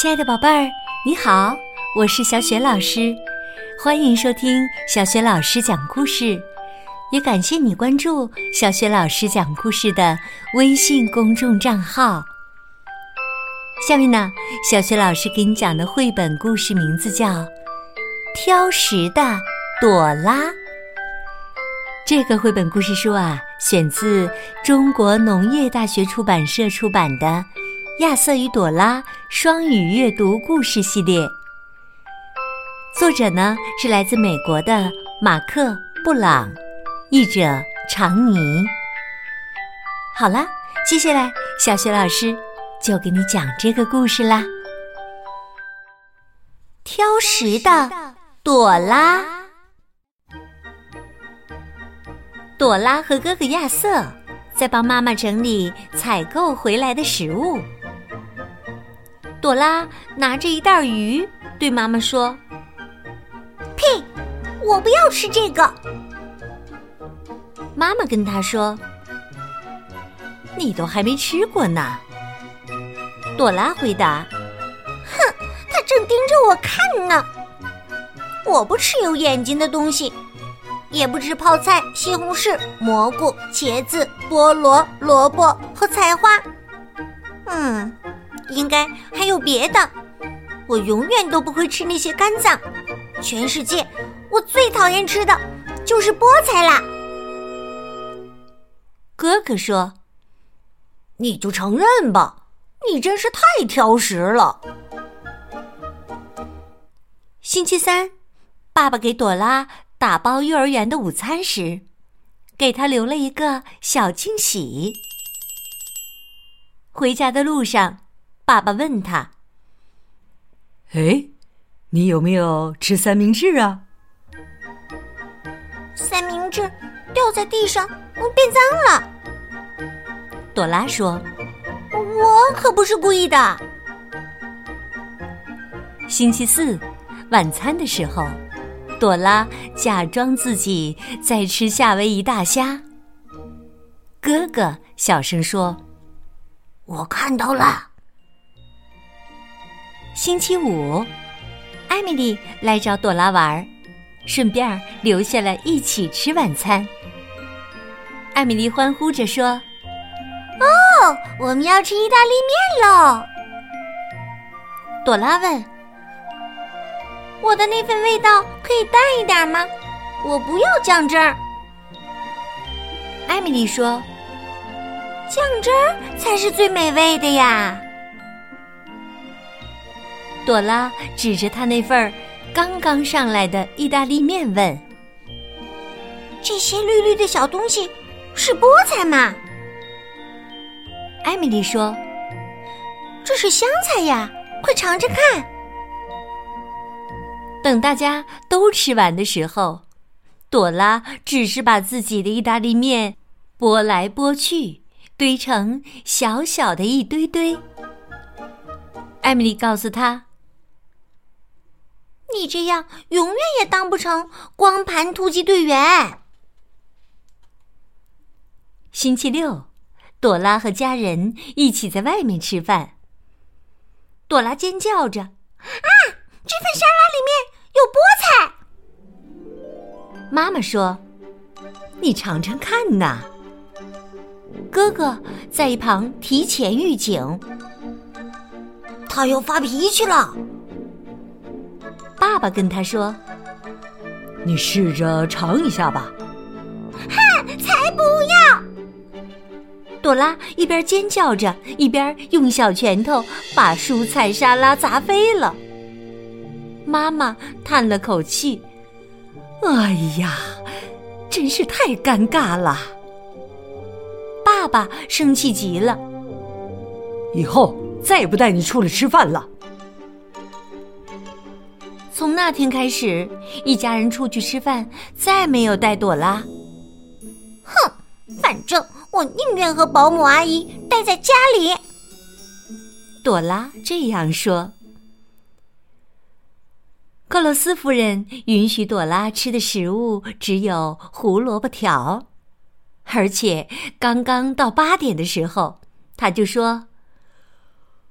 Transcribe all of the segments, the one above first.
亲爱的宝贝儿，你好，我是小雪老师，欢迎收听小雪老师讲故事，也感谢你关注小雪老师讲故事的微信公众账号。下面呢，小雪老师给你讲的绘本故事名字叫《挑食的朵拉》。这个绘本故事书啊，选自中国农业大学出版社出版的。亚瑟与朵拉双语阅读故事系列，作者呢是来自美国的马克·布朗，译者常妮。好了，接下来小雪老师就给你讲这个故事啦。挑食的朵拉，朵拉和哥哥亚瑟在帮妈妈整理采购回来的食物。朵拉拿着一袋鱼，对妈妈说：“呸，我不要吃这个。”妈妈跟她说：“你都还没吃过呢。”朵拉回答：“哼，他正盯着我看呢。我不吃有眼睛的东西，也不吃泡菜、西红柿、蘑菇、茄子、菠萝、萝卜和菜花。嗯。”应该还有别的，我永远都不会吃那些肝脏。全世界我最讨厌吃的就是菠菜啦。哥哥说：“你就承认吧，你真是太挑食了。”星期三，爸爸给朵拉打包幼儿园的午餐时，给他留了一个小惊喜。回家的路上。爸爸问他：“哎，你有没有吃三明治啊？”三明治掉在地上，变脏了。朵拉说：“我可不是故意的。”星期四晚餐的时候，朵拉假装自己在吃夏威夷大虾。哥哥小声说：“我看到了。”星期五，艾米丽来找朵拉玩儿，顺便留下来一起吃晚餐。艾米丽欢呼着说：“哦，我们要吃意大利面喽！”朵拉问：“我的那份味道可以淡一点吗？我不要酱汁儿。”艾米丽说：“酱汁儿才是最美味的呀。”朵拉指着他那份儿刚刚上来的意大利面问：“这些绿绿的小东西是菠菜吗？”艾米丽说：“这是香菜呀，快尝尝看。”等大家都吃完的时候，朵拉只是把自己的意大利面拨来拨去，堆成小小的一堆堆。艾米丽告诉他。你这样永远也当不成光盘突击队员。星期六，朵拉和家人一起在外面吃饭。朵拉尖叫着：“啊，这份沙拉里面有菠菜！”妈妈说：“你尝尝看呐。”哥哥在一旁提前预警：“他要发脾气了。”爸爸跟他说：“你试着尝一下吧。”哼，才不要！朵拉一边尖叫着，一边用小拳头把蔬菜沙拉砸飞了。妈妈叹了口气：“哎呀，真是太尴尬了。”爸爸生气极了：“以后再也不带你出来吃饭了。”从那天开始，一家人出去吃饭再没有带朵拉。哼，反正我宁愿和保姆阿姨待在家里。朵拉这样说。克洛斯夫人允许朵拉吃的食物只有胡萝卜条，而且刚刚到八点的时候，她就说：“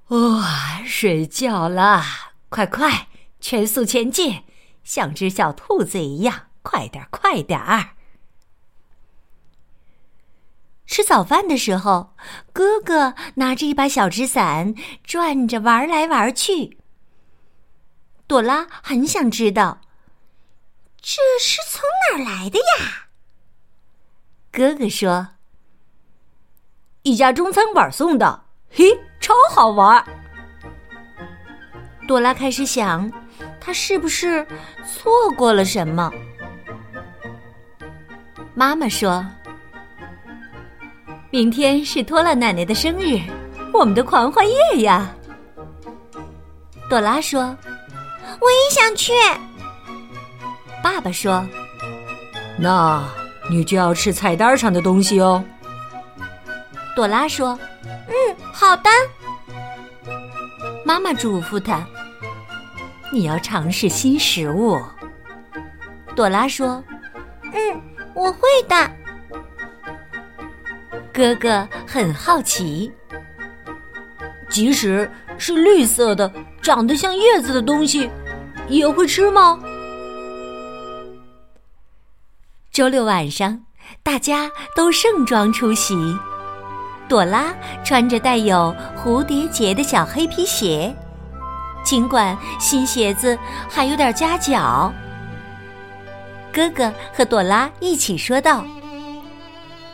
哇，睡觉啦，快快，全速前进，像只小兔子一样，快点，快点儿！吃早饭的时候，哥哥拿着一把小纸伞，转着玩来玩去。朵拉很想知道，这是从哪儿来的呀？哥哥说：“一家中餐馆送的，嘿，超好玩。”朵拉开始想，他是不是错过了什么？妈妈说：“明天是托拉奶奶的生日，我们的狂欢夜呀。”朵拉说。我也想去。爸爸说：“那你就要吃菜单上的东西哦。”朵拉说：“嗯，好的。”妈妈嘱咐他：“你要尝试新食物。”朵拉说：“嗯，我会的。”哥哥很好奇，即使是绿色的、长得像叶子的东西。也会吃吗？周六晚上，大家都盛装出席。朵拉穿着带有蝴蝶结的小黑皮鞋，尽管新鞋子还有点夹脚。哥哥和朵拉一起说道：“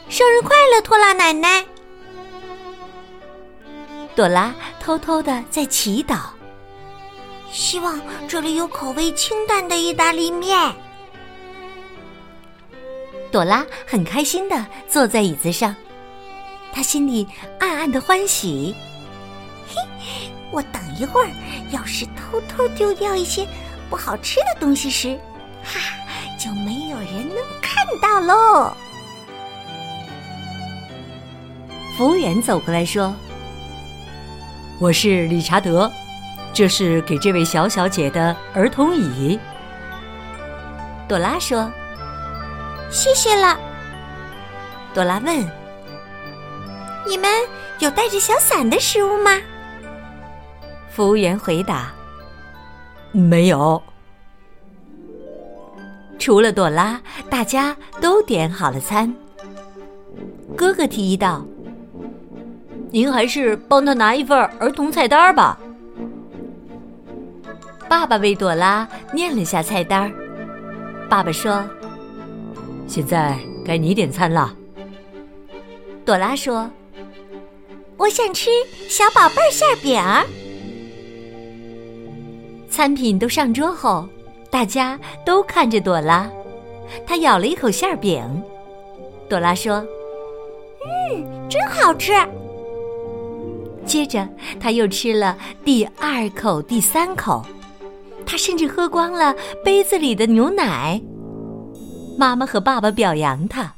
生日快乐，托拉奶奶！” 朵拉偷偷的在祈祷。希望这里有口味清淡的意大利面。朵拉很开心的坐在椅子上，她心里暗暗的欢喜。嘿，我等一会儿要是偷偷丢掉一些不好吃的东西时，哈，就没有人能看到喽。服务员走过来说：“我是理查德。”这是给这位小小姐的儿童椅。朵拉说：“谢谢了。”朵拉问：“你们有带着小伞的食物吗？”服务员回答：“没有。”除了朵拉，大家都点好了餐。哥哥提议道：“您还是帮他拿一份儿童菜单吧。”爸爸为朵拉念了下菜单爸爸说：“现在该你点餐了。”朵拉说：“我想吃小宝贝馅饼。”餐品都上桌后，大家都看着朵拉，她咬了一口馅饼。朵拉说：“嗯，真好吃。”接着，他又吃了第二口、第三口。他甚至喝光了杯子里的牛奶。妈妈和爸爸表扬他，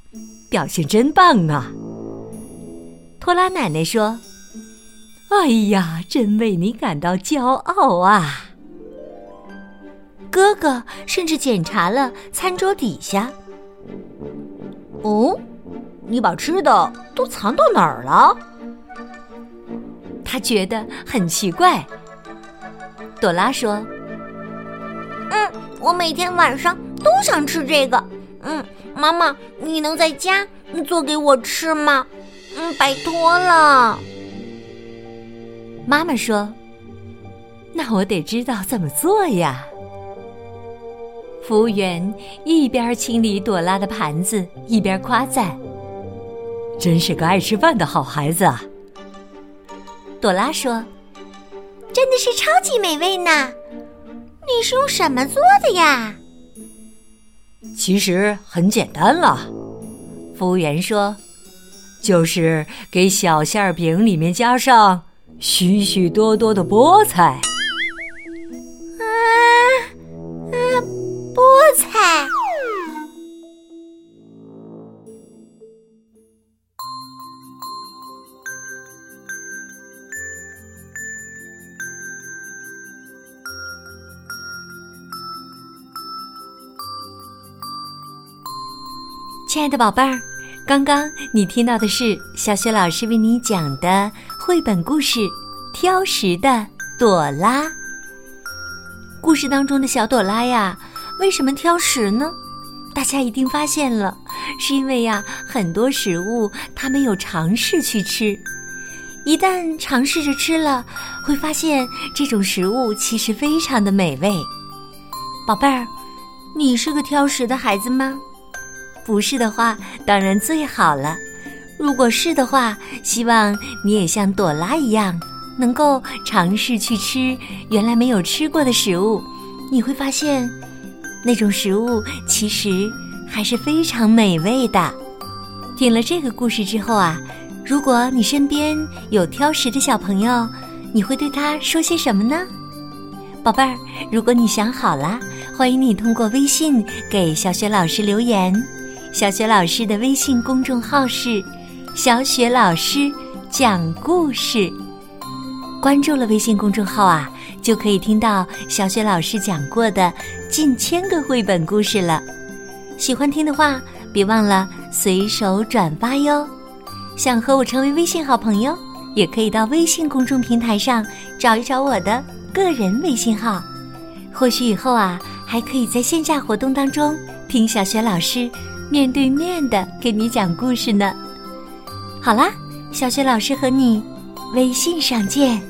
表现真棒啊！托拉奶奶说：“哎呀，真为你感到骄傲啊！”哥哥甚至检查了餐桌底下。哦，你把吃的都藏到哪儿了？他觉得很奇怪。朵拉说。嗯，我每天晚上都想吃这个。嗯，妈妈，你能在家做给我吃吗？嗯，拜托了。妈妈说：“那我得知道怎么做呀。”服务员一边清理朵拉的盘子，一边夸赞：“真是个爱吃饭的好孩子啊。”朵拉说：“真的是超级美味呢。”你是用什么做的呀？其实很简单了，服务员说：“就是给小馅饼里面加上许许多多的菠菜。”亲爱的宝贝儿，刚刚你听到的是小雪老师为你讲的绘本故事《挑食的朵拉。故事当中的小朵拉呀，为什么挑食呢？大家一定发现了，是因为呀，很多食物它没有尝试去吃。一旦尝试着吃了，会发现这种食物其实非常的美味。宝贝儿，你是个挑食的孩子吗？不是的话，当然最好了。如果是的话，希望你也像朵拉一样，能够尝试去吃原来没有吃过的食物。你会发现，那种食物其实还是非常美味的。听了这个故事之后啊。如果你身边有挑食的小朋友，你会对他说些什么呢？宝贝儿，如果你想好了，欢迎你通过微信给小雪老师留言。小雪老师的微信公众号是“小雪老师讲故事”。关注了微信公众号啊，就可以听到小雪老师讲过的近千个绘本故事了。喜欢听的话，别忘了随手转发哟。想和我成为微信好朋友，也可以到微信公众平台上找一找我的个人微信号。或许以后啊，还可以在线下活动当中听小雪老师面对面的给你讲故事呢。好啦，小雪老师和你微信上见。